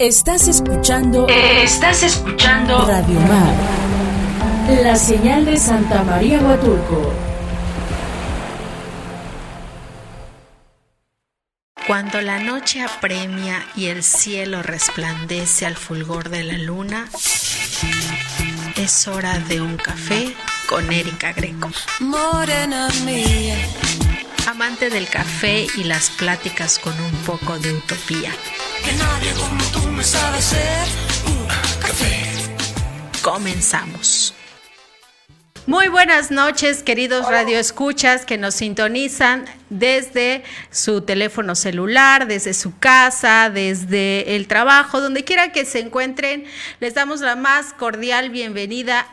Estás escuchando. Estás escuchando. Radio Mar. La señal de Santa María Huatulco. Cuando la noche apremia y el cielo resplandece al fulgor de la luna, es hora de un café con Erika Greco. Morena mía. Amante del café y las pláticas con un poco de utopía. Que nadie como tú me sabe hacer un café. Comenzamos. Muy buenas noches, queridos radioescuchas que nos sintonizan desde su teléfono celular, desde su casa, desde el trabajo, donde quiera que se encuentren. Les damos la más cordial bienvenida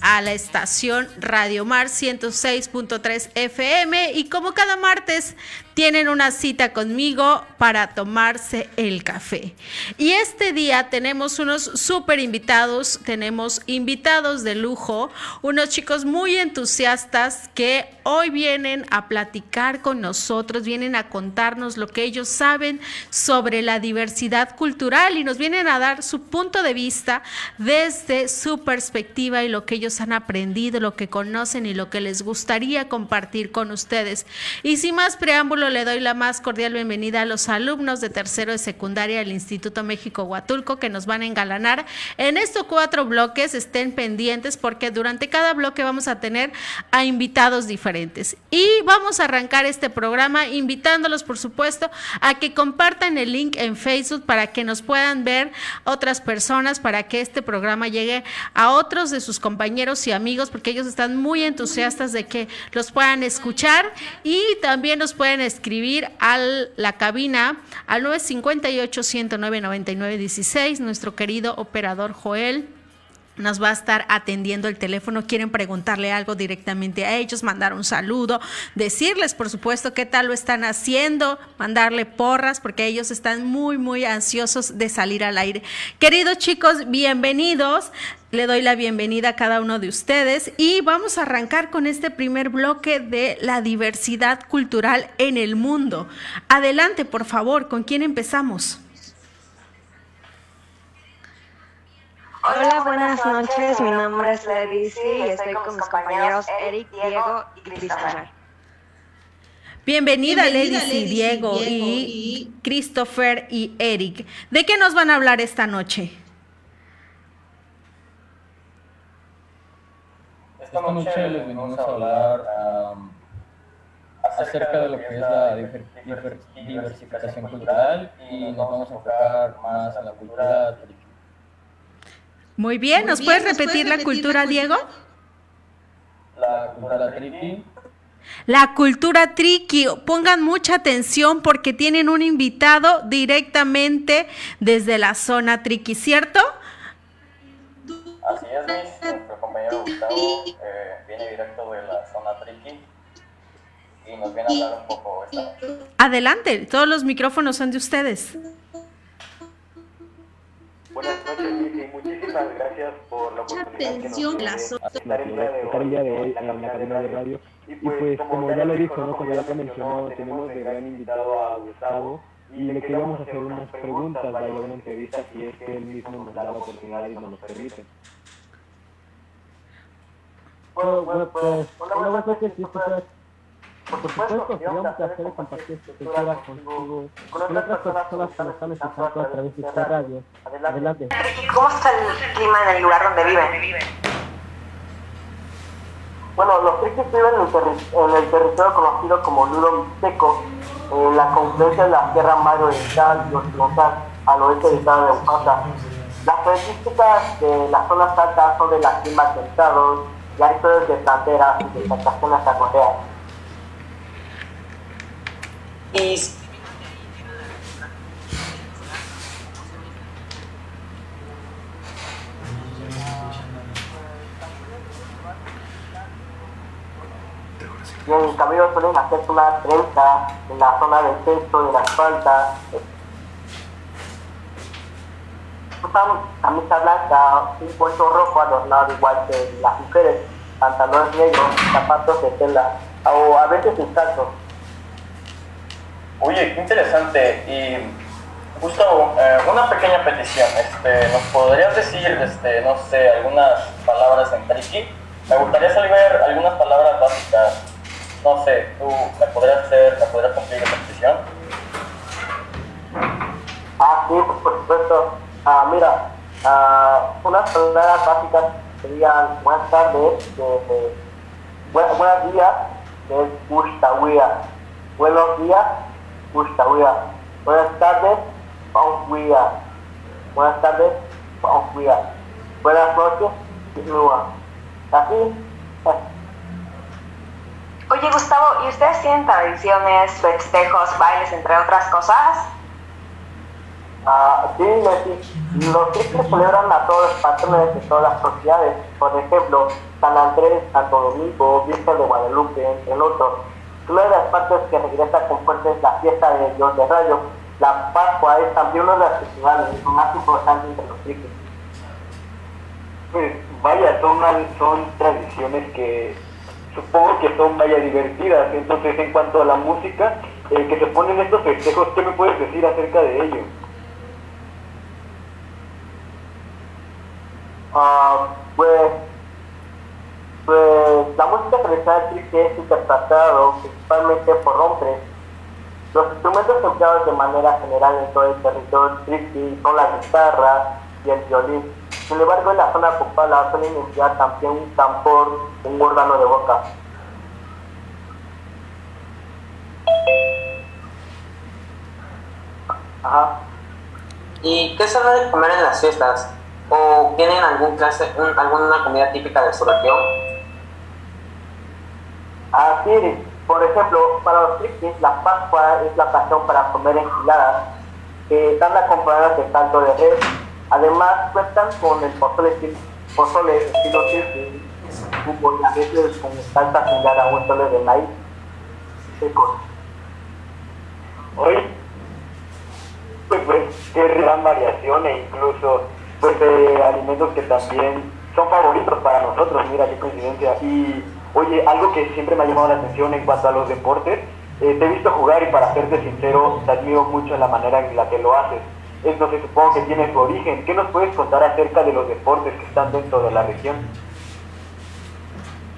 a la estación Radio Mar 106.3 FM y como cada martes tienen una cita conmigo para tomarse el café. Y este día tenemos unos súper invitados, tenemos invitados de lujo, unos chicos muy entusiastas que hoy vienen a platicar con nosotros, vienen a contarnos lo que ellos saben sobre la diversidad cultural y nos vienen a dar su punto de vista desde su perspectiva y lo que ellos han aprendido, lo que conocen y lo que les gustaría compartir con ustedes. Y sin más le doy la más cordial bienvenida a los alumnos de tercero de secundaria del Instituto México Huatulco que nos van a engalanar en estos cuatro bloques. Estén pendientes porque durante cada bloque vamos a tener a invitados diferentes. Y vamos a arrancar este programa invitándolos, por supuesto, a que compartan el link en Facebook para que nos puedan ver otras personas, para que este programa llegue a otros de sus compañeros y amigos, porque ellos están muy entusiastas de que los puedan escuchar y también nos pueden escribir a la cabina al 958-109-9916, nuestro querido operador Joel nos va a estar atendiendo el teléfono, quieren preguntarle algo directamente a ellos, mandar un saludo, decirles, por supuesto, qué tal lo están haciendo, mandarle porras, porque ellos están muy, muy ansiosos de salir al aire. Queridos chicos, bienvenidos. Le doy la bienvenida a cada uno de ustedes y vamos a arrancar con este primer bloque de la diversidad cultural en el mundo. Adelante, por favor, ¿con quién empezamos? Hola, buenas noches. Mi nombre es Ledici y estoy con mis compañeros Eric, Diego y Christopher. Bienvenida, Ledici, Diego, y Christopher y Eric. ¿De qué nos van a hablar esta noche? Esta noche les venimos a hablar um, acerca de lo que es la diver- diversificación cultural y nos vamos a enfocar más en la cultura Muy bien, ¿nos puedes repetir la cultura, Diego? La cultura triqui La cultura triqui. Pongan mucha atención porque tienen un invitado directamente desde la zona triqui, ¿cierto? Así es. Nuestro compañero Gustavo eh, viene directo de la zona triqui y nos viene a hablar un poco esta noche. Adelante, todos los micrófonos son de ustedes. Buenas noches, Miki. Muchísimas gracias por la oportunidad que nos estar el día de día hoy en la en la cabina de radio. Y Y pues, como ya lo dijo, ¿no? Como ya lo mencionó, tenemos tenemos de gran invitado a Gustavo y le queríamos hacer unas preguntas, vaya, una entrevista, si es que él mismo nos da la oportunidad y nos lo permite. Bueno, Bueno, pues, hola, hola, buenas noches. Por supuesto, sería un placer compartir esta cultura contigo, con otras personas que nos están escuchando a través de esta radio. Adelante. ¿Cómo está el clima en el lugar donde viven? Bueno, los triquis viven en el, en el territorio conocido como Nudo Mixteco, en la confluencia de la Sierra Madre Oriental y Occidental, al oeste del estado de Oaxaca. Las características de las zonas altas son de las climas templados, y áridos de planteras y de plantaciones acuáticas. En el cabello suelen hacer una trenza en la zona del pecho, de la espalda. Usan camisa blanca, un puesto rojo adornado igual que las mujeres, pantalones negros, zapatos de tela o a veces sin. Oye, qué interesante. Y Gustavo, eh, una pequeña petición. Este, ¿Nos podrías decir, este, no sé, algunas palabras en triqui? Me gustaría saber algunas palabras básicas. No sé, ¿tú me podrías hacer, me podrías cumplir esa petición? Ah, sí, por supuesto. Ah, mira, ah, unas palabras básicas serían buenas tardes, de, de- bu- buenos días, que es. Buenos días, Gustahuia. Buenas tardes, Pauhuia. Buenas tardes, Pauhuia. Buenas noches. Así, eh, Oye, Gustavo, ¿y ustedes tienen tradiciones, festejos, bailes, entre otras cosas? Ah, sí, Leslie. Los triples celebran a todos los patrones de todas las sociedades. Por ejemplo, San Andrés, Santo Domingo, Virgen de Guadalupe, entre otros. Una de las partes que regresa con fuerza es la fiesta de Dios de Rayo. La Pascua es también una de las festivales más importantes entre los triples. Pues vaya, son, son tradiciones que supongo que son vaya divertidas. Entonces, en cuanto a la música, eh, que se ponen estos festejos, ¿qué me puedes decir acerca de ello? La música tradicional trique es interpretado principalmente por hombres. Los instrumentos empleados de manera general en todo el territorio triqui son la guitarra y el violín. Sin embargo, en la zona ocupada suelen emplear también un tambor, un órgano de boca. Ajá. ¿Y qué se debe comer en las fiestas? ¿O tienen algún clase, un- alguna comida típica de su región? Así es. Por ejemplo, para los triquis, la Pascua es la ocasión para comer enchiladas que están acompañadas de caldo de res. Además, cuentan con el pozole, pozole estilo fútbol y a veces con salsa similar a un tole de maíz seco. Hoy, pues, pues qué gran variación e incluso pues de alimentos que también son favoritos para nosotros, mira qué coincidencia. Y oye, algo que siempre me ha llamado la atención en cuanto a los deportes, eh, te he visto jugar y para serte sincero, te admiro mucho en la manera en la que lo haces. Entonces supongo que tiene su origen. ¿Qué nos puedes contar acerca de los deportes que están dentro de la región?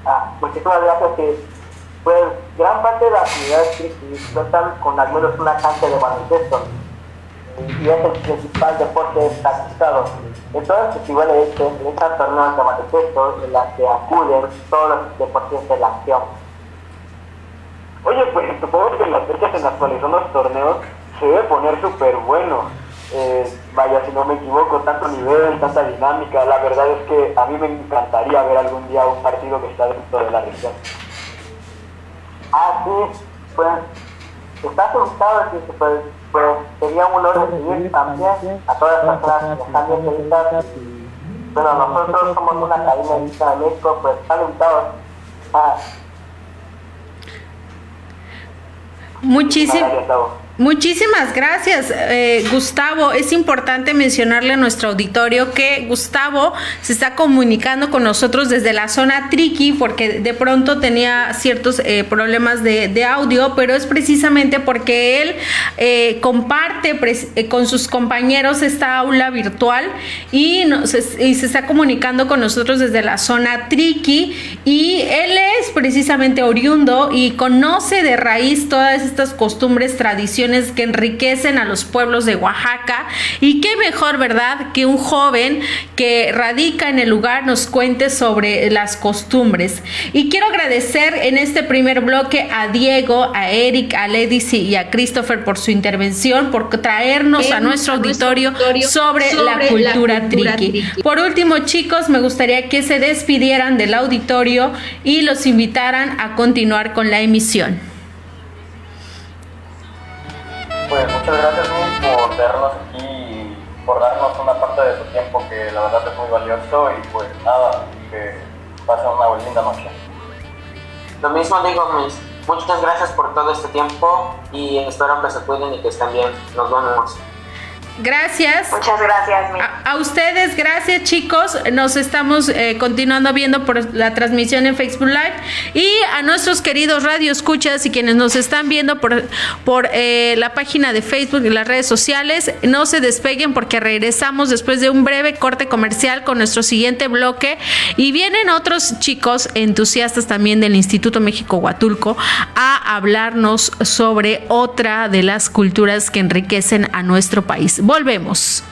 Ah, muchísimas gracias que pues gran parte de las comunidades triquis cuentan con al menos una cancha de baloncesto y es el principal deporte practicado. En todos los festivales se realizan torneos de baloncesto en las que acuden todos los deportistas de la acción. Oye, pues supongo que en las fechas en las cuales son los torneos se debe poner súper bueno. Eh, vaya, si no me equivoco, tanto nivel, tanta dinámica. La verdad es que a mí me encantaría ver algún día un partido que está dentro de la región. Ah, sí, pues está asustado que pues, pues sería un honor recibir también a todas las personas que están bien felices. Bueno, nosotros somos una cadena de México, pues invitados. Ah, Muchísimas Gracias. Muchísimas gracias, eh, Gustavo. Es importante mencionarle a nuestro auditorio que Gustavo se está comunicando con nosotros desde la zona Triqui porque de pronto tenía ciertos eh, problemas de, audio, pero es precisamente porque él eh, comparte eh, con sus compañeros esta aula virtual y, nos y se está comunicando con nosotros desde la zona Triqui y él es precisamente oriundo y conoce de raíz todas estas costumbres, tradiciones que enriquecen a los pueblos de Oaxaca y qué mejor, ¿verdad?, que un joven que radica en el lugar nos cuente sobre las costumbres. Y quiero agradecer en este primer bloque a Diego, a Eric, a Ledici y a Christopher por su intervención, por traernos a nuestro auditorio sobre, la cultura triqui. Por último, chicos, me gustaría que se despidieran del auditorio y los invitaran a continuar con la emisión. Muchas gracias por tenernos aquí y por darnos una parte de su tiempo que la verdad es muy valioso y pues nada, que pasen una linda noche. Lo mismo digo, mis. Muchas gracias por todo este tiempo y espero que se cuiden y que estén bien. Nos vemos. Gracias. Muchas gracias. Mi. A, a ustedes, gracias chicos. Nos estamos eh, continuando viendo por la transmisión en Facebook Live. Y a nuestros queridos radio escuchas y quienes nos están viendo por, por eh, la página de Facebook y las redes sociales, no se despeguen porque regresamos después de un breve corte comercial con nuestro siguiente bloque. Y vienen otros chicos entusiastas también del Instituto México Huatulco a hablarnos sobre otra de las culturas que enriquecen a nuestro país. Volvemos.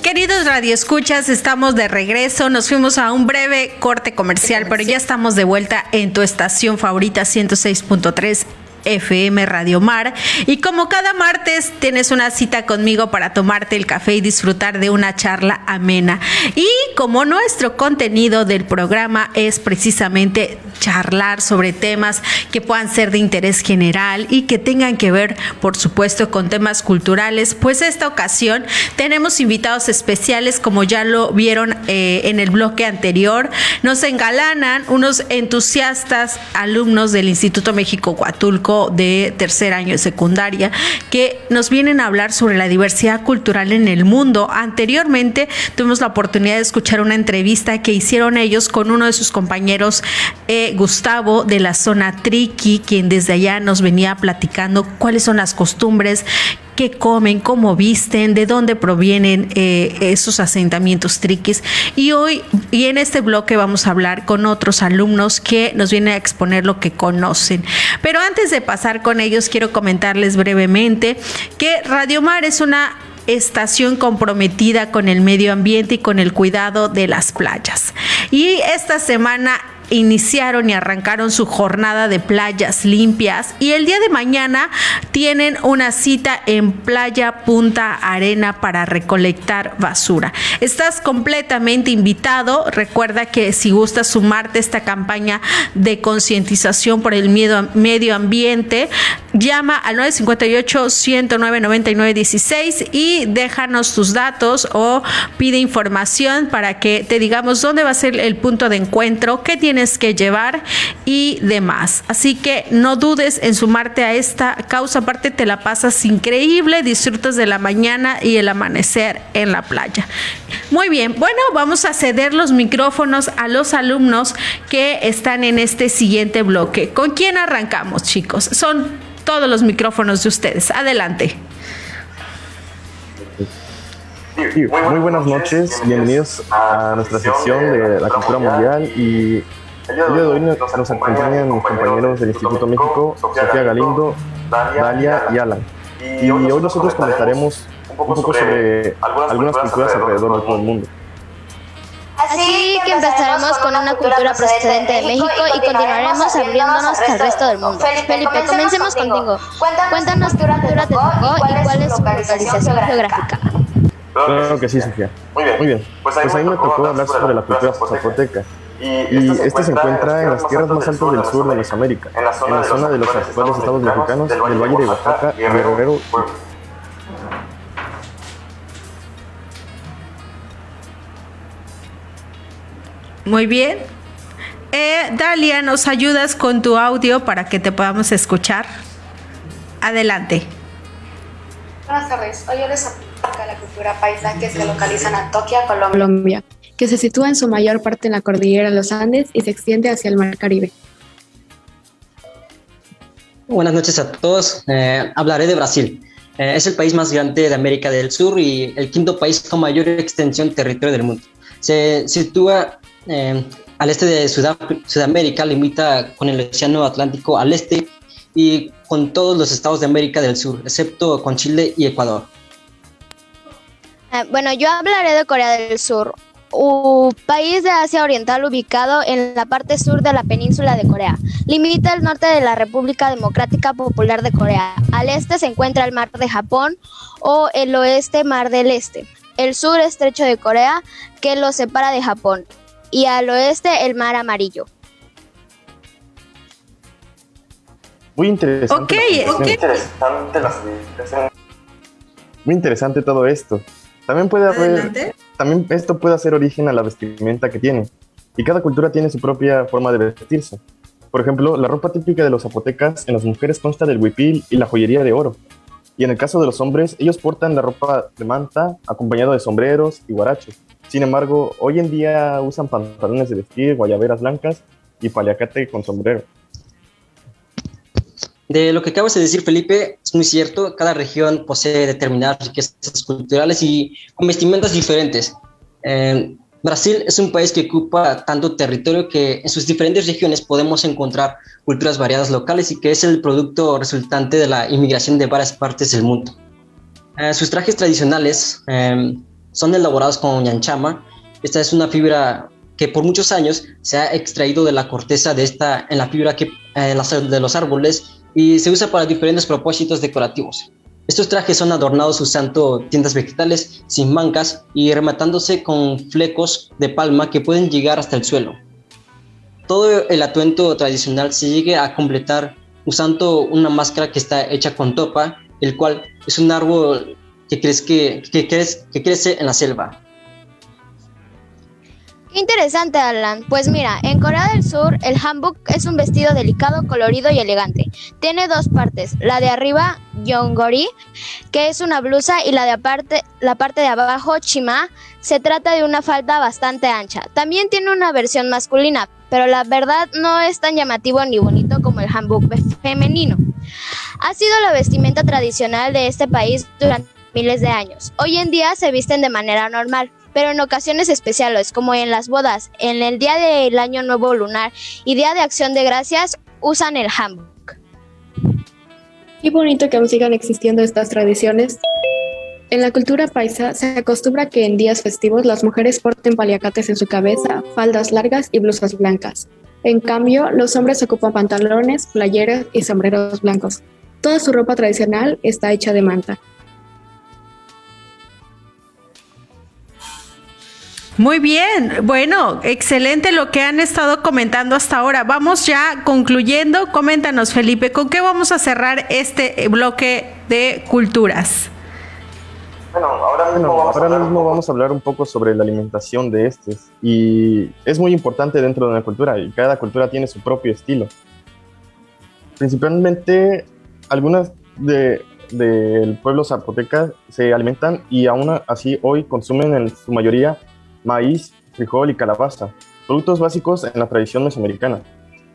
Queridos radioescuchas, estamos de regreso. Nos fuimos a un breve corte comercial, pero ya estamos de vuelta en tu estación favorita 106.3 FM Radio Mar. Y como cada martes tienes una cita conmigo para tomarte el café y disfrutar de una charla amena. Y como nuestro contenido del programa es precisamente charlar sobre temas que puedan ser de interés general y que tengan que ver, por supuesto, con temas culturales, pues esta ocasión tenemos invitados especiales, como ya lo vieron eh, en el bloque anterior. Nos engalanan unos entusiastas alumnos del Instituto México Huatulco de tercer año de secundaria que nos vienen a hablar sobre la diversidad cultural en el mundo. Anteriormente tuvimos la oportunidad de escuchar una entrevista que hicieron ellos con uno de sus compañeros, eh, Gustavo, de la zona Triqui, quien desde allá nos venía platicando cuáles son las costumbres qué comen, cómo visten, de dónde provienen eh, esos asentamientos triquis. Y hoy, y en este bloque vamos a hablar con otros alumnos que nos vienen a exponer lo que conocen. Pero antes de pasar con ellos, quiero comentarles brevemente que Radio Mar es una estación comprometida con el medio ambiente y con el cuidado de las playas. Y esta semana iniciaron y arrancaron su jornada de playas limpias y el día de mañana tienen una cita en Playa Punta Arena para recolectar basura. Estás completamente invitado. Recuerda que si gustas sumarte a esta campaña de concientización por el miedo, medio ambiente, llama al 958-109-9916 y déjanos tus datos o pide información para que te digamos dónde va a ser el punto de encuentro, qué que llevar y demás. Así que no dudes en sumarte a esta causa, aparte te la pasas increíble, disfrutas de la mañana y el amanecer en la playa. Muy bien, bueno, vamos a ceder los micrófonos a los alumnos que están en este siguiente bloque. ¿Con quién arrancamos, chicos? Son todos los micrófonos de ustedes. Adelante. Muy buenas noches, bienvenidos a nuestra sección de la cultura mundial y el día de hoy nos, nos acompañan mis compañeros del Instituto México, Sofía Galindo, Dalia y Alan. Y hoy nosotros comentaremos un poco sobre algunas culturas alrededor de todo el mundo. Así que empezaremos con una cultura procedente de México y continuaremos abriéndonos al resto del mundo. Felipe, comencemos contigo. Cuéntanos qué cultura te tocó y cuál es su localización geográfica. Claro que sí, Sofía. Muy bien. Pues a mí me tocó hablar sobre la cultura zapoteca. Y este se encuentra en las tierras más altas del sur de las Américas, en la zona de los actuales estados mexicanos, del Valle de Oaxaca, Guerrero. Muy bien. Eh, Dalia, ¿nos ayudas con tu audio para que te podamos escuchar? Adelante. Buenas tardes. Hoy les aplica la cultura paisa que se localiza en Antioquia, Colombia. Colombia que se sitúa en su mayor parte en la cordillera de los Andes y se extiende hacia el Mar Caribe. Buenas noches a todos. Eh, hablaré de Brasil. Eh, es el país más grande de América del Sur y el quinto país con mayor extensión territorial del mundo. Se sitúa eh, al este de Sudam Sudamérica, limita con el Océano Atlántico al este y con todos los estados de América del Sur, excepto con Chile y Ecuador. bueno, yo hablaré de Corea del Sur, un país de Asia Oriental ubicado en la parte sur de la península de Corea. Limita el norte de la República Democrática Popular de Corea. Al este se encuentra el Mar de Japón o el oeste Mar del Este. El sur estrecho de Corea que lo separa de Japón. Y al oeste el Mar Amarillo. Muy interesante. Okay, Muy interesante todo esto. También puede haber, también esto puede hacer origen a la vestimenta que tiene. Y cada cultura tiene su propia forma de vestirse. Por ejemplo, la ropa típica de los zapotecas en las mujeres consta del huipil y la joyería de oro. Y en el caso de los hombres, ellos portan la ropa de manta acompañado de sombreros y guaraches. Sin embargo, hoy en día usan pantalones de vestir, guayaberas blancas y paliacate con sombrero. De lo que acabas de decir, Felipe, es muy cierto. Cada región posee determinadas riquezas culturales y con vestimentas diferentes. Eh, Brasil es un país que ocupa tanto territorio que en sus diferentes regiones podemos encontrar culturas variadas locales y que es el producto resultante de la inmigración de varias partes del mundo. Eh, sus trajes tradicionales eh, son elaborados con ñanchama. Esta es una fibra que por muchos años se ha extraído de la corteza de esta en la fibra que, de los árboles y se usa para diferentes propósitos decorativos. Estos trajes son adornados usando tiendas vegetales sin mangas y rematándose con flecos de palma que pueden llegar hasta el suelo. Todo el atuendo tradicional se llega a completar usando una máscara que está hecha con topa, el cual es un árbol que, crece, que, que crece en la selva. Interesante, Alan. Pues mira, en Corea del Sur el hanbok es un vestido delicado, colorido y elegante. Tiene dos partes, la de arriba, yongori, que es una blusa, y la de aparte, la parte de abajo, chima. Se trata de una falda bastante ancha. También tiene una versión masculina, pero la verdad no es tan llamativo ni bonito como el hanbok femenino. Ha sido la vestimenta tradicional de este país durante miles de años. Hoy en día se visten de manera normal, pero en ocasiones especiales, como en las bodas, en el día del Año Nuevo Lunar y Día de Acción de Gracias, usan el hanbok. Qué bonito que aún sigan existiendo estas tradiciones. En la cultura paisa se acostumbra que en días festivos las mujeres porten paliacates en su cabeza, faldas largas y blusas blancas. En cambio, los hombres ocupan pantalones, playeras y sombreros blancos. Toda su ropa tradicional está hecha de manta. Muy bien, bueno, excelente lo que han estado comentando hasta ahora. Vamos ya concluyendo. Coméntanos, Felipe, ¿con qué vamos a cerrar este bloque de culturas? Bueno, ahora mismo, vamos, ahora a mismo vamos a hablar un poco sobre la alimentación de estos. Y es muy importante dentro de una cultura y cada cultura tiene su propio estilo. Principalmente algunas de, del pueblo zapoteca se alimentan y aún así hoy consumen en su mayoría maíz, frijol y calabaza, productos básicos en la tradición mesoamericana.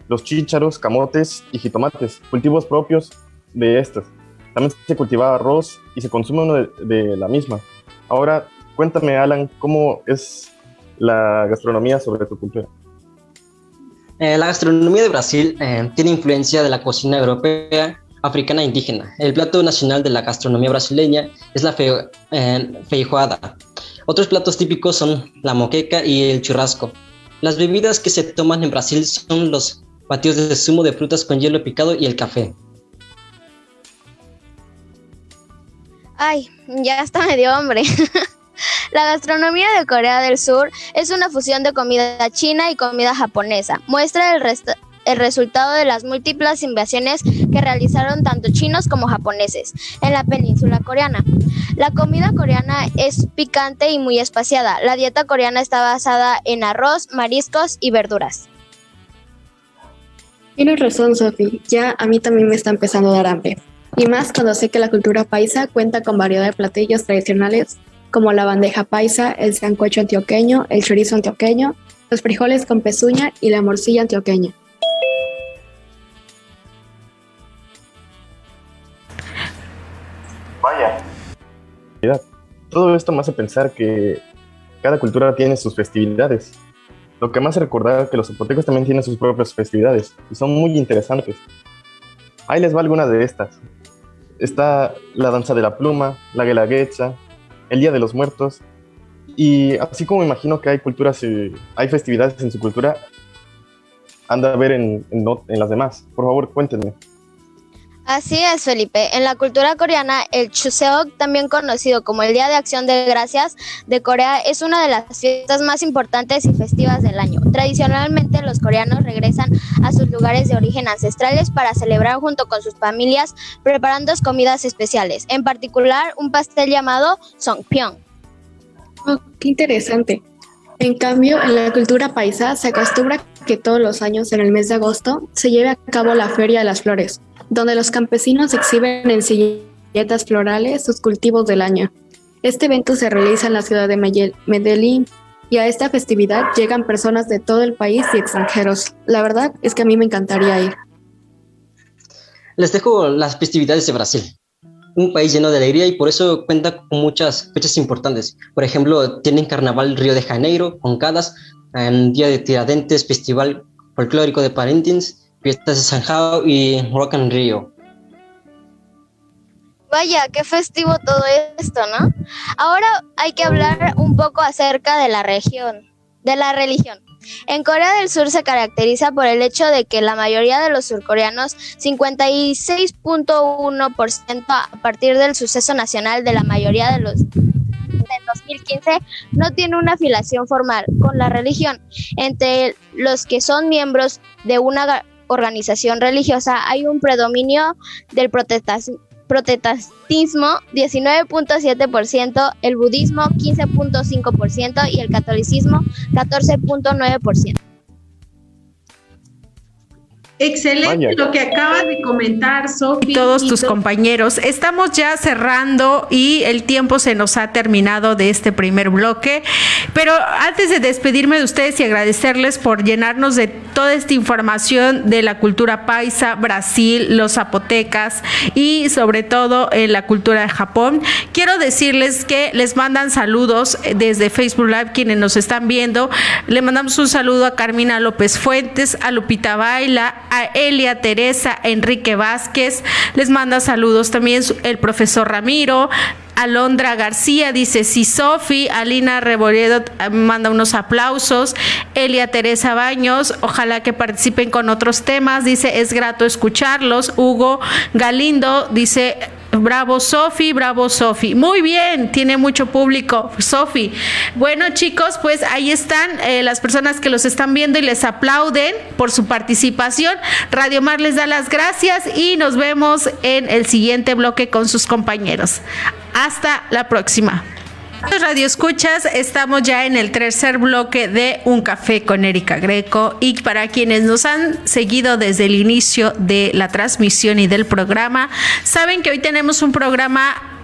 Los chícharos, camotes y jitomates, cultivos propios de estos. También se cultiva arroz y se consume uno de, la misma. Ahora, cuéntame, Alan, ¿cómo es la gastronomía sobre tu cultura? Eh, la gastronomía de Brasil eh, tiene influencia de la cocina europea, africana e indígena. El plato nacional de la gastronomía brasileña es la eh, feijoada, otros platos típicos son la moqueca y el churrasco. Las bebidas que se toman en Brasil son los batidos de zumo de frutas con hielo picado y el café. Ay, ya está medio hambre. La gastronomía de Corea del Sur es una fusión de comida china y comida japonesa. Muestra el, el resultado de las múltiples invasiones que realizaron tanto chinos como japoneses en la península coreana. La comida coreana es picante y muy espaciada. La dieta coreana está basada en arroz, mariscos y verduras. Tienes razón, Sophie. Ya a mí también me está empezando a dar hambre. Y más cuando sé que la cultura paisa cuenta con variedad de platillos tradicionales como la bandeja paisa, el sancocho antioqueño, el chorizo antioqueño, los frijoles con pezuña y la morcilla antioqueña. Vaya. Todo esto me hace pensar que cada cultura tiene sus festividades. Lo que más recordar que los zapotecos también tienen sus propias festividades y son muy interesantes. Ahí les va alguna de estas. Está la danza de la pluma, la guelaguetza, el Día de los Muertos. Y así como imagino que hay culturas, y hay festividades en su cultura, anda a ver en, en las demás. Por favor, cuéntenme. Así es, Felipe. En la cultura coreana, el Chuseok, también conocido como el Día de Acción de Gracias de Corea, es una de las fiestas más importantes y festivas del año. Tradicionalmente, los coreanos regresan a sus lugares de origen ancestrales para celebrar junto con sus familias, preparando comidas especiales, en particular un pastel llamado Songpyeong. Oh, qué interesante. En cambio, en la cultura paisa se acostumbra que todos los años en el mes de agosto se lleve a cabo la Feria de las Flores, donde los campesinos exhiben en sillas galletas florales sus cultivos del año. Este evento se realiza en la ciudad de Medellín y a esta festividad llegan personas de todo el país y extranjeros. La verdad es que a mí me encantaría ir. Les dejo las festividades de Brasil, un país lleno de alegría y por eso cuenta con muchas fechas importantes. Por ejemplo, tienen Carnaval Río de Janeiro, Concadas, Día de Tiradentes, Festival Folclórico de Parintins, Fiestas de San Jao y Rock and Rio. Vaya, qué festivo todo esto, ¿no? Ahora hay que hablar un poco acerca de la región, de la religión. En Corea del Sur se caracteriza por el hecho de que la mayoría de los surcoreanos, 56.1% a partir del suceso nacional de la mayoría de los del 2015 no tiene una afiliación formal con la religión. Entre los que son miembros de una organización religiosa hay un predominio del protestantismo protestantismo 19.7%, el budismo 15.5% y el catolicismo 14.9%. Excelente lo que acaba de comentar, Sofi. Y todos tus compañeros. Estamos ya cerrando y el tiempo se nos ha terminado de este primer bloque. Pero antes de despedirme de ustedes y agradecerles por llenarnos de toda esta información de la cultura paisa, Brasil, los zapotecas y sobre todo en la cultura de Japón, quiero decirles que les mandan saludos desde Facebook Live quienes nos están viendo. Le mandamos un saludo a Carmina López Fuentes, a Lupita Baila, a Elia Teresa Enrique Vázquez. Les manda saludos también el profesor Ramiro. Alondra García dice, sí, Sofi, Alina Reboledo eh, manda unos aplausos, Elia Teresa Baños, ojalá que participen con otros temas, dice, es grato escucharlos, Hugo Galindo dice, Bravo Sofi, bravo Sofi. Muy bien, tiene mucho público Sofi. Bueno chicos, pues ahí están eh, las personas que los están viendo y les aplauden por su participación. Radio Mar les da las gracias y nos vemos en el siguiente bloque con sus compañeros. Hasta la próxima. Radio Escuchas, estamos ya en el tercer bloque de Un Café con Erika Greco. Y para quienes nos han seguido desde el inicio de la transmisión y del programa, saben que hoy tenemos un programa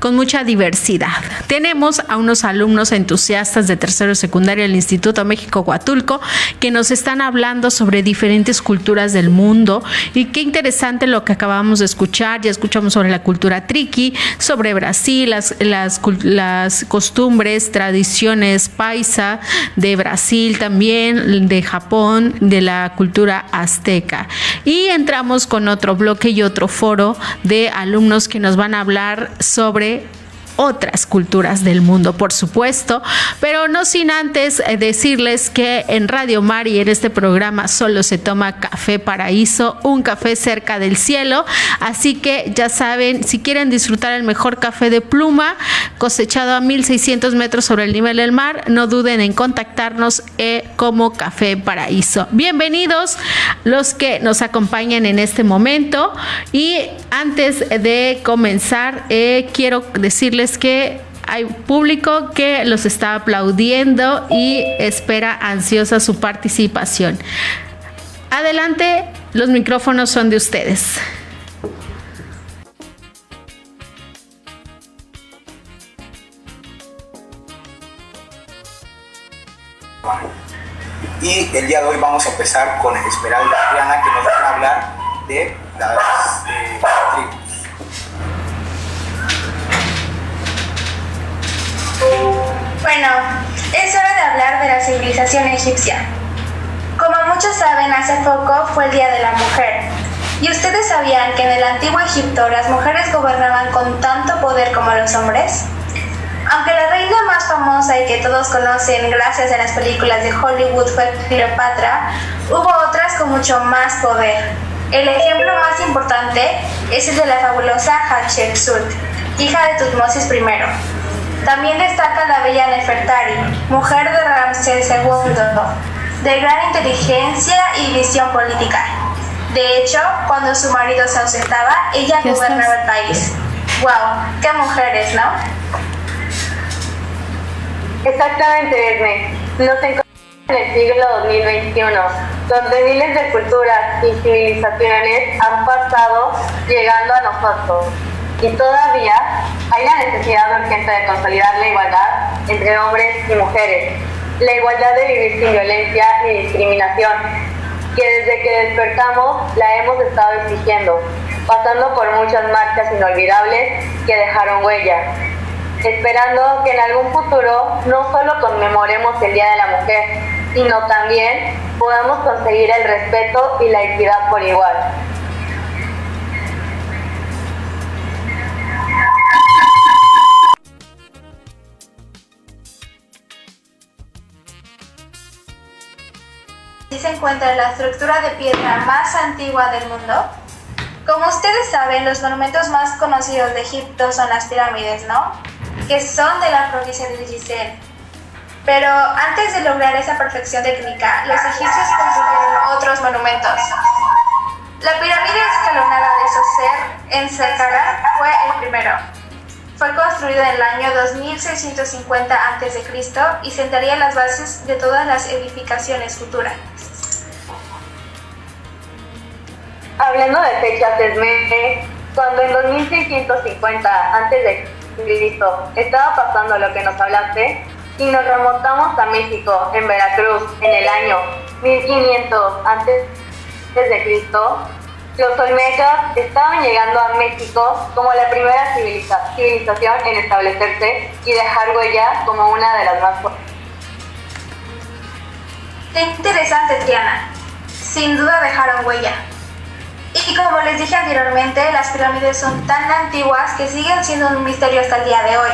con mucha diversidad. Tenemos a unos alumnos entusiastas de tercero secundaria del Instituto México Huatulco que nos están hablando sobre diferentes culturas del mundo y qué interesante lo que acabamos de escuchar. Ya escuchamos sobre la cultura triqui, sobre Brasil, las, las, las costumbres, tradiciones paisa de Brasil también, de Japón, de la cultura azteca. Y entramos con otro bloque y otro foro de alumnos que nos van a hablar sobre de otras culturas del mundo, por supuesto, pero no sin antes eh, decirles que en Radio Mar y en este programa solo se toma café paraíso, un café cerca del cielo, así que ya saben, si quieren disfrutar el mejor café de pluma cosechado a 1600 metros sobre el nivel del mar, no duden en contactarnos eh, como Café Paraíso. Bienvenidos los que nos acompañan en este momento. Y antes de comenzar, eh, quiero decirles que hay público que los está aplaudiendo y espera ansiosa su participación. Adelante, los micrófonos son de ustedes. Y el día de hoy vamos a empezar con Esmeralda Adriana que nos va a hablar de las eh, Bueno, es hora de hablar de la civilización egipcia. Como muchos saben, hace poco fue el Día de la Mujer. ¿Y ustedes sabían que en el antiguo Egipto las mujeres gobernaban con tanto poder como los hombres? Aunque la reina más famosa y que todos conocen gracias a las películas de Hollywood fue Cleopatra, hubo otras con mucho más poder. El ejemplo más importante es el de la fabulosa Hatshepsut, hija de Tutmosis I, también destaca la bella Nefertari, mujer de Ramsés II, de gran inteligencia y visión política. De hecho, cuando su marido se ausentaba, ella gobernaba el país. ¡Wow! ¡Qué mujeres, ¿no? Exactamente, Edme. Nos encontramos en el siglo 2021, donde miles de culturas y civilizaciones han pasado llegando a nosotros y todavía hay la necesidad urgente de consolidar la igualdad entre hombres y mujeres, la igualdad de vivir sin violencia ni discriminación, que desde que despertamos la hemos estado exigiendo, pasando por muchas marchas inolvidables que dejaron huella, esperando que en algún futuro no solo conmemoremos el Día de la Mujer, sino también podamos conseguir el respeto y la equidad por igual. Se encuentra la estructura de piedra más antigua del mundo? Como ustedes saben, los monumentos más conocidos de Egipto son las pirámides, ¿no? Que son de la provincia de Gizeh. Pero antes de lograr esa perfección técnica, los egipcios construyeron otros monumentos. La pirámide escalonada de Soser en Saqqara fue el primero. Fue construido en el año 2650 a.C. y sentaría las bases de todas las edificaciones futuras. Hablando de fechas, Esme, cuando en 2650 a.C. estaba pasando lo que nos hablaste, y nos remontamos a México, en Veracruz, en el año 1500 a.C., los olmecas estaban llegando a México como la primera civilización en establecerse y dejar huella como una de las más fuertes. Qué interesante, Triana. Sin duda dejaron huella. Y como les dije anteriormente, las pirámides son tan antiguas que siguen siendo un misterio hasta el día de hoy.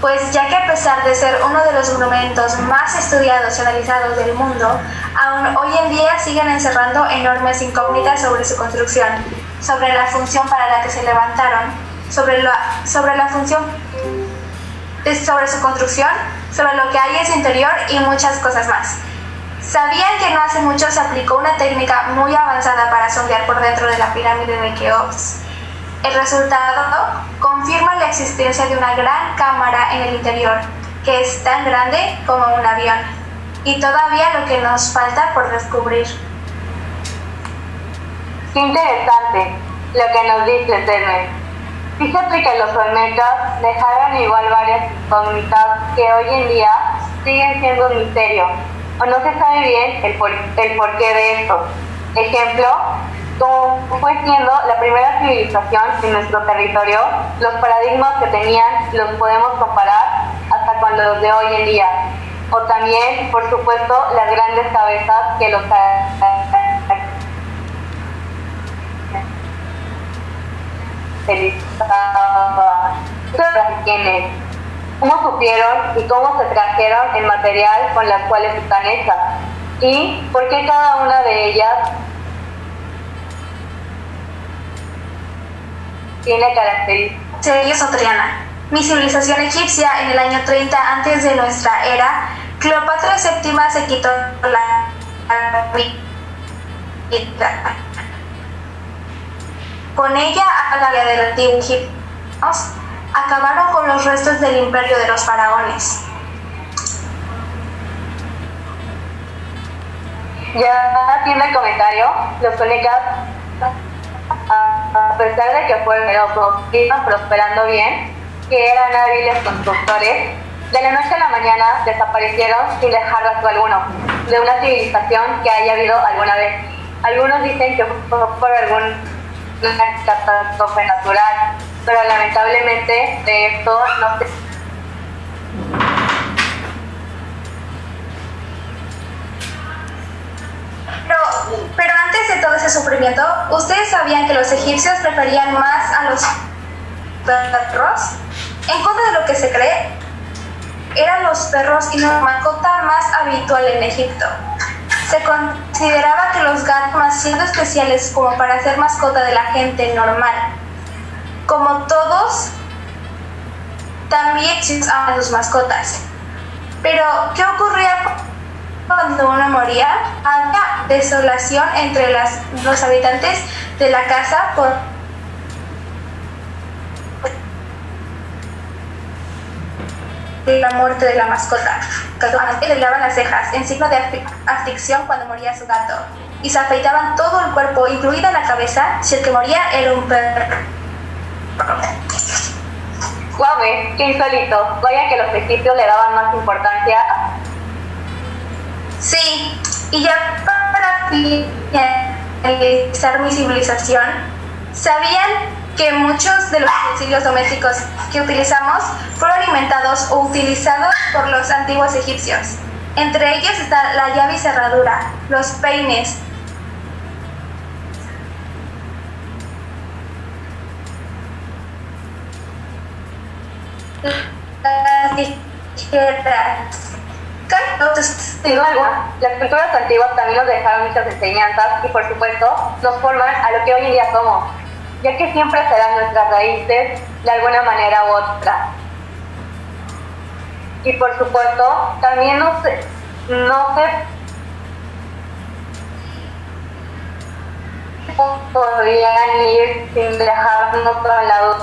Pues ya que a pesar de ser uno de los monumentos más estudiados y analizados del mundo, aún hoy en día siguen encerrando enormes incógnitas sobre su construcción, sobre la función para la que se levantaron, sobre la, sobre la función sobre su construcción, sobre lo que hay en su interior y muchas cosas más. ¿Sabían que no hace mucho se aplicó una técnica muy avanzada para sondear por dentro de la pirámide de Keops? El resultado confirma la existencia de una gran cámara en el interior, que es tan grande como un avión, y todavía lo que nos falta por descubrir. Qué interesante lo que nos dice Temer. Fíjate que los olmecas dejaron igual varias incógnitas que hoy en día siguen siendo un misterio o no se sabe bien el, por, el porqué de esto. Ejemplo, fue siendo la primera civilización en nuestro territorio, los paradigmas que tenían los podemos comparar hasta con los de hoy en día. O también, por supuesto, las grandes cabezas que los tienen cómo supieron y cómo se trajeron el material con las cuales están hechas y por qué cada una de ellas tiene características. Soy Triana. Mi civilización egipcia en el año 30 antes de nuestra era, Cleopatra VII se quitó la con ella a la del antiguo Egipto acabaron con los restos del imperio de los faraones. Ya tiene el comentario, los conecas, a pesar de que fueron iban prosperando bien, que eran hábiles constructores, de la noche a la mañana desaparecieron sin dejar rastro alguno de una civilización que haya habido alguna vez. Algunos dicen que fue por alguna catástrofe natural, pero lamentablemente de esto no se... Pero, pero antes ¿ustedes sabían que los egipcios preferían más a los perros? En contra de lo que se cree, eran los perros y la mascota más habitual en Egipto. Se consideraba que los gatos siendo especiales como para ser mascota de la gente normal como todos, también a sus mascotas. Pero, ¿qué ocurría cuando uno moría? Había desolación entre las, los habitantes de la casa por la muerte de la mascota. Le lavan las cejas en signo de aflicción cuando moría su gato y se afeitaban todo el cuerpo, incluida la cabeza, si el que moría era un perro. Suave, qué insólito. Vaya que los egipcios le daban más importancia. Sí, y ya para finalizar mi civilización, ¿sabían que muchos de los utensilios domésticos que utilizamos fueron inventados o utilizados por los antiguos egipcios? Entre ellos está la llave y cerradura, los peines, las tijeras. Sin luego, las culturas antiguas también nos dejaron muchas enseñanzas y por supuesto nos forman a lo que hoy en día somos, ya que siempre serán nuestras raíces de alguna manera u otra. Y por supuesto, también no se, no se podrían ir sin dejarnos a lado.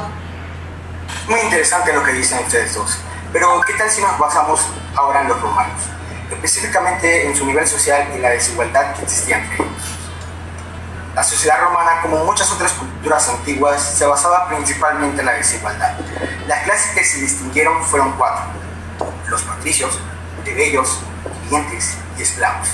Muy interesante lo que dicen ustedes dos. Pero, ¿qué tal si nos basamos ahora en los romanos? Específicamente en su nivel social y la desigualdad que existía entre ellos. La sociedad romana, como muchas otras culturas antiguas, se basaba principalmente en la desigualdad. Las clases que se distinguieron fueron cuatro. Los patricios, plebeyos, clientes y esclavos.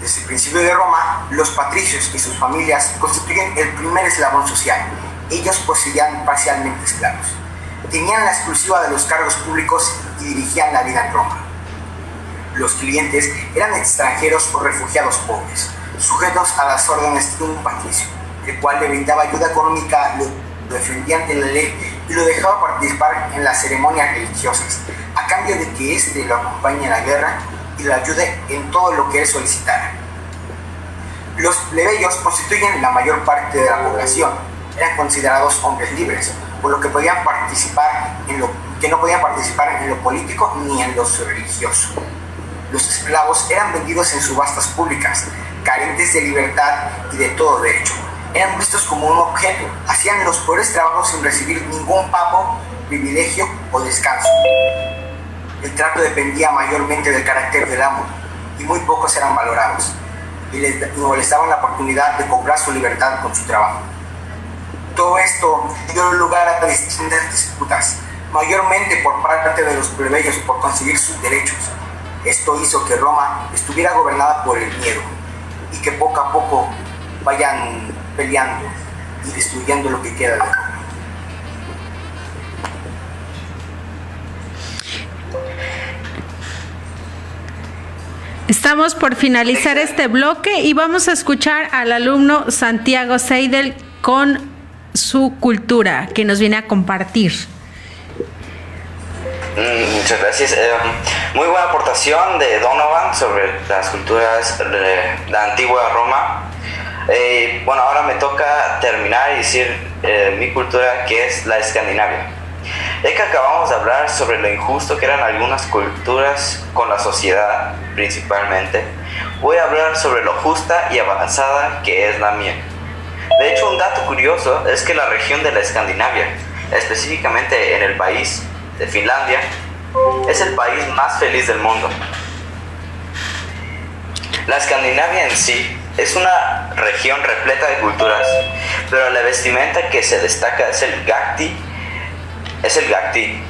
Desde el principio de Roma, los patricios y sus familias constituyen el primer eslabón social. Ellos poseían parcialmente esclavos. Tenían la exclusiva de los cargos públicos y dirigían la vida en Roma. Los clientes eran extranjeros o refugiados pobres, sujetos a las órdenes de un patricio, el cual le brindaba ayuda económica, lo defendía ante la ley y lo dejaba participar en las ceremonias religiosas, a cambio de que éste lo acompañe en la guerra y lo ayude en todo lo que él solicitara. Los plebeyos constituyen la mayor parte de la población, eran considerados hombres libres, por lo que podían participar en lo que no podían participar en lo político ni en lo religioso. Los esclavos eran vendidos en subastas públicas, carentes de libertad y de todo derecho. Eran vistos como un objeto, hacían los peores trabajos sin recibir ningún pago, privilegio o descanso. El trato dependía mayormente del carácter del amo y muy pocos eran valorados y les molestaban la oportunidad de cobrar su libertad con su trabajo. Todo esto dio lugar a distintas disputas, mayormente por parte de los plebeyos por conseguir sus derechos. Esto hizo que Roma estuviera gobernada por el miedo y que poco a poco vayan peleando y destruyendo lo que queda de Roma. Estamos por finalizar este bloque y vamos a escuchar al alumno Santiago Seidel con su cultura que nos viene a compartir. Mm, Muchas gracias. Eh, muy buena aportación de Donovan sobre las culturas de la antigua Roma. Eh, bueno, ahora me toca terminar y decir eh, mi cultura que es la escandinavia. Ya que acabamos de hablar sobre lo injusto que eran algunas culturas con la sociedad principalmente, voy a hablar sobre lo justa y avanzada que es la mía. De hecho, un dato curioso es que la región de la Escandinavia, específicamente en el país de Finlandia, es el país más feliz del mundo. La Escandinavia en sí es una región repleta de culturas, pero la vestimenta que se destaca es el gakti, es el gakti.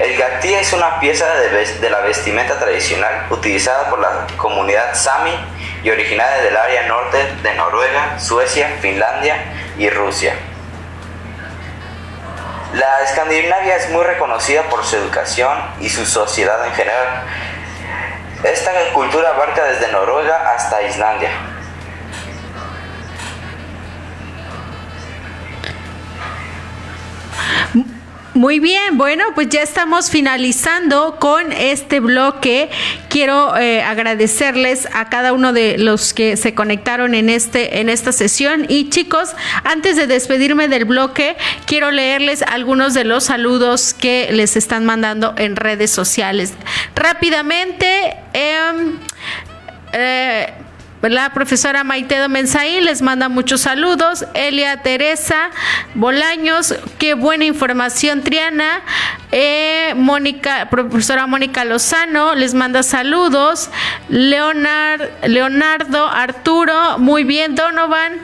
El es una pieza de, de la vestimenta tradicional utilizada por la comunidad sami y originaria del área norte de Noruega, Suecia, Finlandia y Rusia. La Escandinavia es muy reconocida por su educación y su sociedad en general. Esta cultura abarca desde Noruega hasta Islandia. Muy bien, bueno, pues ya estamos finalizando con este bloque. Quiero eh, agradecerles a cada uno de los que se conectaron en este en esta sesión y chicos, antes de despedirme del bloque, quiero leerles algunos de los saludos que les están mandando en redes sociales. Rápidamente, em, eh, la profesora Maitedo Mensaí les manda muchos saludos. Elia Teresa Bolaños, qué buena información, Triana. Eh, Mónica, profesora Mónica Lozano les manda saludos. Leonard, Leonardo Arturo, muy bien, Donovan.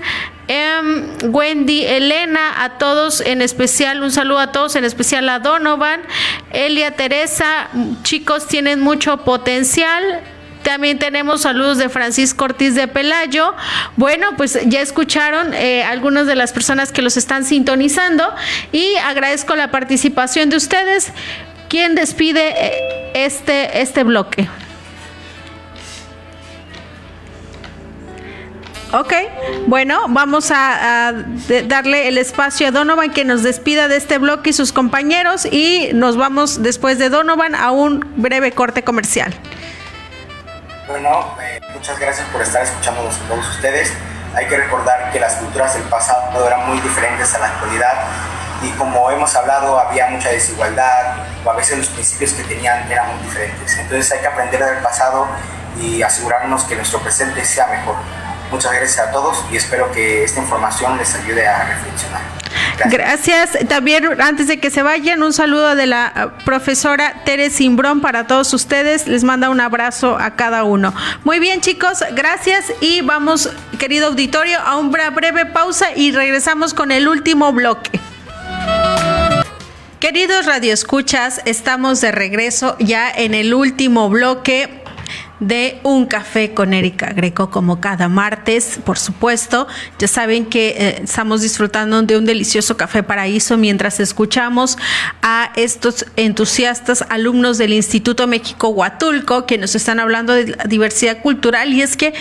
em, Wendy, Elena, a todos en especial, un saludo a todos, en especial a Donovan, Elia, Teresa, chicos tienen mucho potencial, también tenemos saludos de Francisco Ortiz de Pelayo. Bueno, pues ya escucharon eh, algunas de las personas que los están sintonizando y agradezco la participación de ustedes. ¿Quién despide eh, este, este bloque? Ok, bueno, vamos a, darle el espacio a Donovan que nos despida de este bloque y sus compañeros y nos vamos después de Donovan a un breve corte comercial. Bueno, eh, muchas gracias por estar escuchándonos a todos ustedes. Hay que recordar que las culturas del pasado eran muy diferentes a la actualidad y como hemos hablado había mucha desigualdad o a veces los principios que tenían eran muy diferentes. Entonces hay que aprender del pasado y asegurarnos que nuestro presente sea mejor. Muchas gracias a todos y espero que esta información les ayude a reflexionar. Gracias. También, antes de que se vayan, un saludo de la eh, profesora Tere Simbrón para todos ustedes. Les manda un abrazo a cada uno. Muy bien, chicos, gracias. Y vamos, querido auditorio, a una breve pausa y regresamos con el último bloque. Queridos radioescuchas, estamos de regreso ya en el último bloque de Un Café con Erika Greco, como cada martes, por supuesto. Ya saben que eh, estamos disfrutando de un delicioso café paraíso mientras escuchamos a estos entusiastas alumnos del Instituto México Huatulco que nos están hablando de la diversidad cultural y es que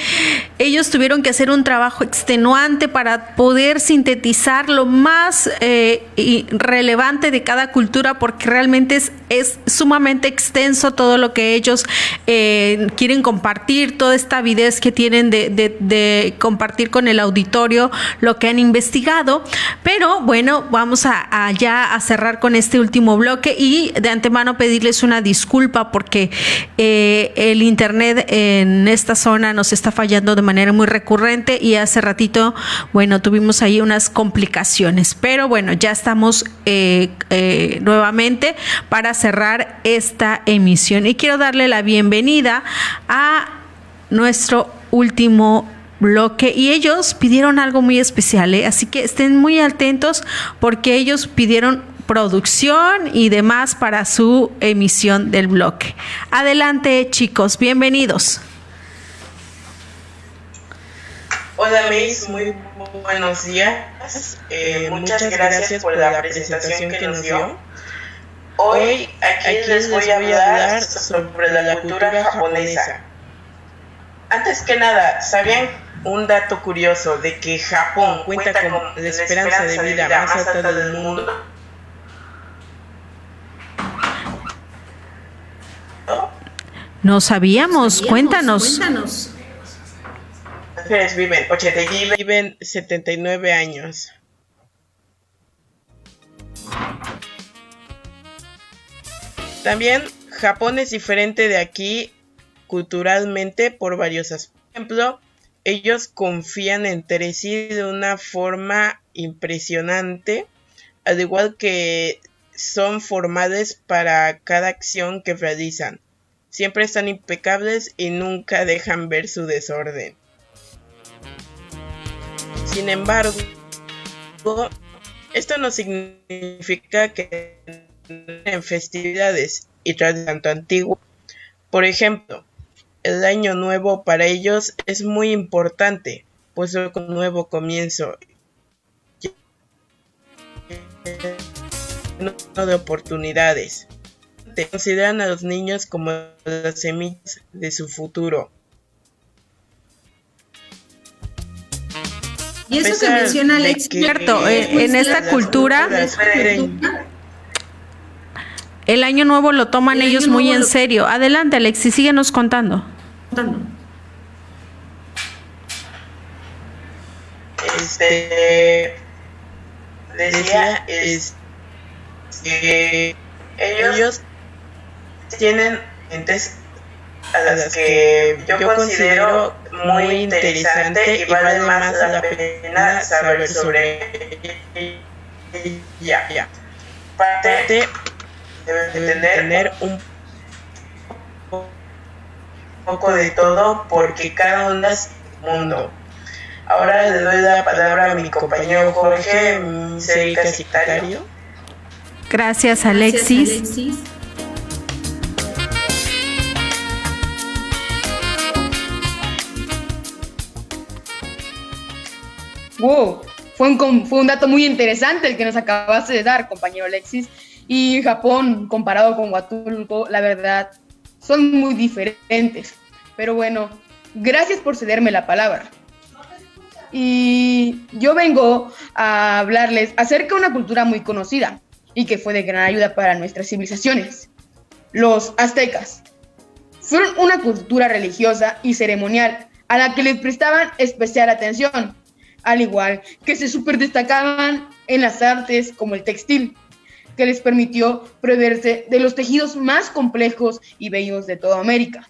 ellos tuvieron que hacer un trabajo extenuante para poder sintetizar lo más eh, relevante de cada cultura porque realmente es, es sumamente extenso todo lo que ellos eh, quieren compartir, toda esta avidez que tienen de, compartir con el auditorio lo que han investigado. Pero bueno, vamos a, a ya cerrar con este último bloque y de antemano pedirles una disculpa porque eh, el internet en esta zona nos está fallando de manera muy recurrente y hace ratito, bueno, tuvimos ahí unas complicaciones. Pero bueno, ya estamos eh, eh, nuevamente para cerrar esta emisión. Y quiero darle la bienvenida a nuestro último bloque y ellos pidieron algo muy especial, ¿eh? así que estén muy atentos porque ellos pidieron producción y demás para su emisión del bloque. Adelante chicos, bienvenidos. Hola muy buenos días. Eh, muchas gracias por la presentación que nos dio. Hoy aquí les voy a hablar sobre la cultura japonesa. Antes que nada, ¿sabían un dato curioso de que Japón cuenta con la esperanza de vida más alta del mundo? No sabíamos, cuéntanos. Mujeres viven 89 viven 79 años. También Japón es diferente de aquí culturalmente por varios aspectos. Por ejemplo, ellos confían entre sí de una forma impresionante, al igual que son formales para cada acción que realizan. Siempre están impecables y nunca dejan ver su desorden. Sin embargo, esto no significa que en festividades y tradiciones tanto antiguas. Por ejemplo, el año nuevo para ellos es muy importante, pues es un nuevo comienzo de oportunidades. Consideran a los niños como las semillas de su futuro. Y eso que menciona Alex, cierto, eh, en esta cultura el año nuevo lo toman ellos muy en serio. Adelante, Alex, y síguenos contando. Este decía es que ellos tienen entes a las que yo considero muy interesante y vale más la pena saber sobre ella. Ya. Parte debe tener un poco de todo porque cada uno es mundo. Ahora le doy la palabra a mi compañero Jorge, mi. Gracias, Alexis. Gracias, Alexis. Wow, fue un, fue un dato muy interesante el que nos acabaste de dar, compañero Alexis. Y Japón, comparado con Huatulco, la verdad, son muy diferentes. Pero bueno, gracias por cederme la palabra. Y yo vengo a hablarles acerca de una cultura muy conocida y que fue de gran ayuda para nuestras civilizaciones. Los aztecas. Fueron una cultura religiosa y ceremonial a la que les prestaban especial atención al igual que se super destacaban en las artes como el textil, que les permitió preverse de los tejidos más complejos y bellos de toda América.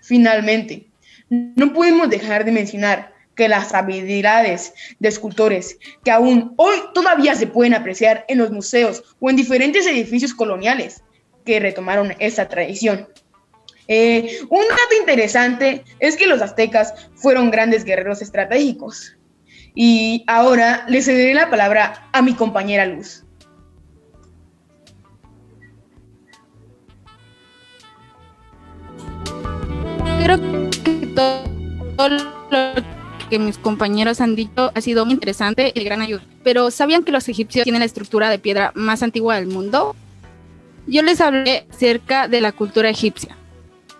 Finalmente, no podemos dejar de mencionar que las habilidades de escultores que aún hoy todavía se pueden apreciar en los museos o en diferentes edificios coloniales que retomaron esta tradición. Eh, un dato interesante es que los aztecas fueron grandes guerreros estratégicos, y ahora le cederé la palabra a mi compañera Luz. Creo que todo lo que mis compañeros han dicho ha sido muy interesante y de gran ayuda. Pero ¿sabían que los egipcios tienen la estructura de piedra más antigua del mundo? Yo les hablé acerca de la cultura egipcia.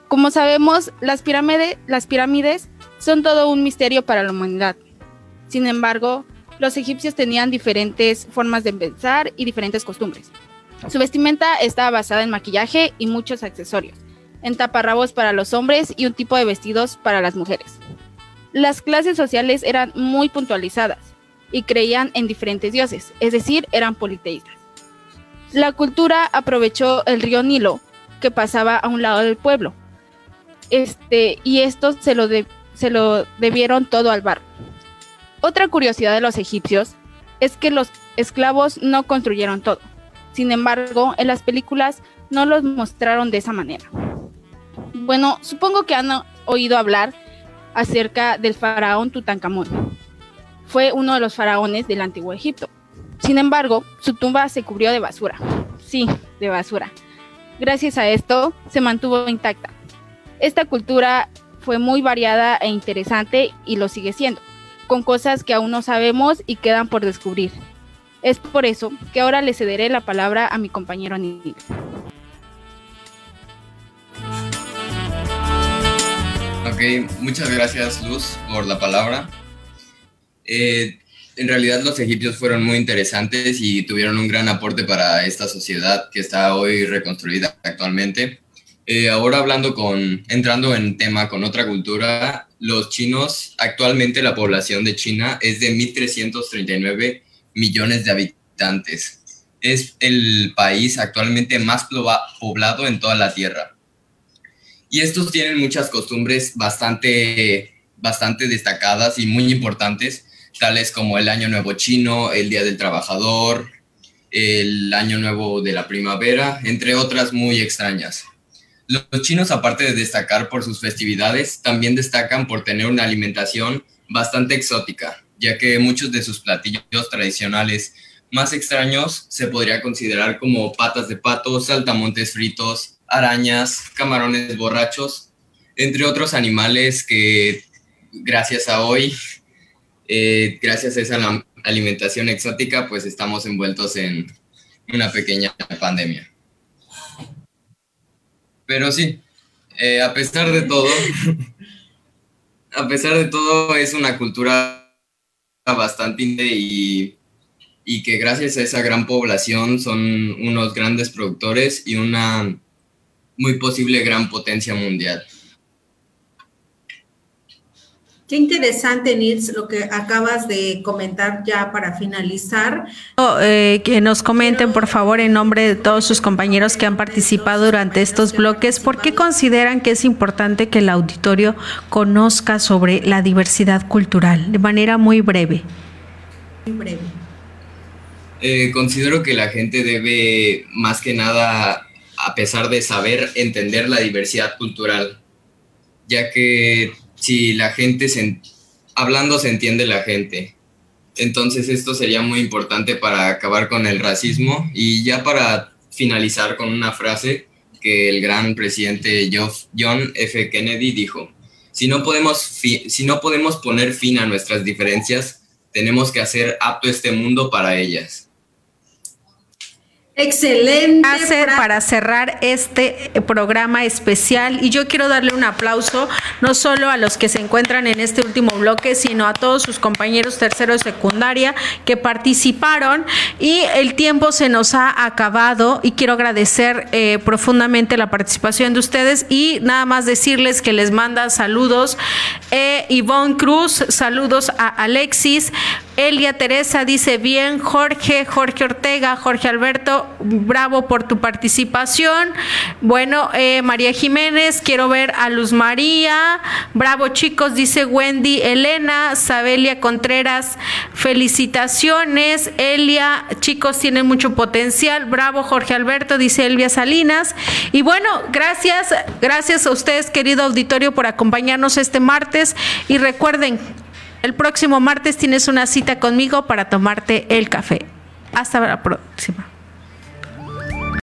Como sabemos, las las pirámides son todo un misterio para la humanidad. Sin embargo, los egipcios tenían diferentes formas de pensar y diferentes costumbres. Su vestimenta estaba basada en maquillaje y muchos accesorios, en taparrabos para los hombres y un tipo de vestidos para las mujeres. Las clases sociales eran muy puntualizadas y creían en diferentes dioses, es decir, eran politeístas. La cultura aprovechó el río Nilo, que pasaba a un lado del pueblo, este, y estos se lo, se lo debieron todo al barro. Otra curiosidad de los egipcios es que los esclavos no construyeron todo. Sin embargo, en las películas no los mostraron de esa manera. Bueno, supongo que han oído hablar acerca del faraón Tutankamón. Fue uno de los faraones del antiguo Egipto. Sin embargo, su tumba se cubrió de basura. Sí, de basura. Gracias a esto, se mantuvo intacta. Esta cultura fue muy variada e interesante y lo sigue siendo con cosas que aún no sabemos y quedan por descubrir. Es por eso que ahora le cederé la palabra a mi compañero Nil. Ok, muchas gracias Luz por la palabra. Eh, en realidad los egipcios fueron muy interesantes y tuvieron un gran aporte para esta sociedad que está hoy reconstruida actualmente. Eh, ahora hablando con, entrando en tema con otra cultura, los chinos, actualmente la población de China es de 1.339 millones de habitantes. Es el país actualmente más poblado en toda la Tierra. Y estos tienen muchas costumbres bastante, bastante destacadas y muy importantes, tales como el Año Nuevo Chino, el Día del Trabajador, el Año Nuevo de la Primavera, entre otras muy extrañas. Los chinos, aparte de destacar por sus festividades, también destacan por tener una alimentación bastante exótica, ya que muchos de sus platillos tradicionales más extraños se podría considerar como patas de pato, saltamontes fritos, arañas, camarones borrachos, entre otros animales que gracias a hoy, eh, gracias a esa alimentación exótica, pues estamos envueltos en una pequeña pandemia. Pero sí, eh, a pesar de todo, a pesar de todo es una cultura bastante y, y que gracias a esa gran población son unos grandes productores y una muy posible gran potencia mundial. Qué interesante, Nils, lo que acabas de comentar ya para finalizar. Eh, que nos comenten, por favor, en nombre de todos sus compañeros que han participado durante estos bloques, ¿por qué consideran que es importante que el auditorio conozca sobre la diversidad cultural de manera muy breve? Muy breve. Eh, considero que la gente debe, más que nada, a pesar de saber, entender la diversidad cultural, ya que si la gente se, hablando se entiende la gente. Entonces esto sería muy importante para acabar con el racismo y ya para finalizar con una frase que el gran presidente John F. Kennedy dijo, si no podemos, si no podemos poner fin a nuestras diferencias, tenemos que hacer apto este mundo para ellas. Excelente. para cerrar este programa especial. Y yo quiero darle un aplauso no solo a los que se encuentran en este último bloque, sino a todos sus compañeros tercero de secundaria que participaron. Y el tiempo se nos ha acabado y quiero agradecer eh, profundamente la participación de ustedes. Y nada más decirles que les manda saludos eh, Ivonne Cruz, saludos a Alexis, Elia Teresa dice bien, Jorge, Jorge Ortega, Jorge Alberto, bravo por tu participación. Bueno, eh, María Jiménez, quiero ver a Luz María, bravo chicos, dice Wendy, Elena, Sabelia Contreras, felicitaciones, Elia, chicos tienen mucho potencial, bravo Jorge Alberto, dice Elvia Salinas. Y bueno, gracias, gracias a ustedes, querido auditorio, por acompañarnos este martes y recuerden, el próximo martes tienes una cita conmigo para tomarte el café. Hasta la próxima.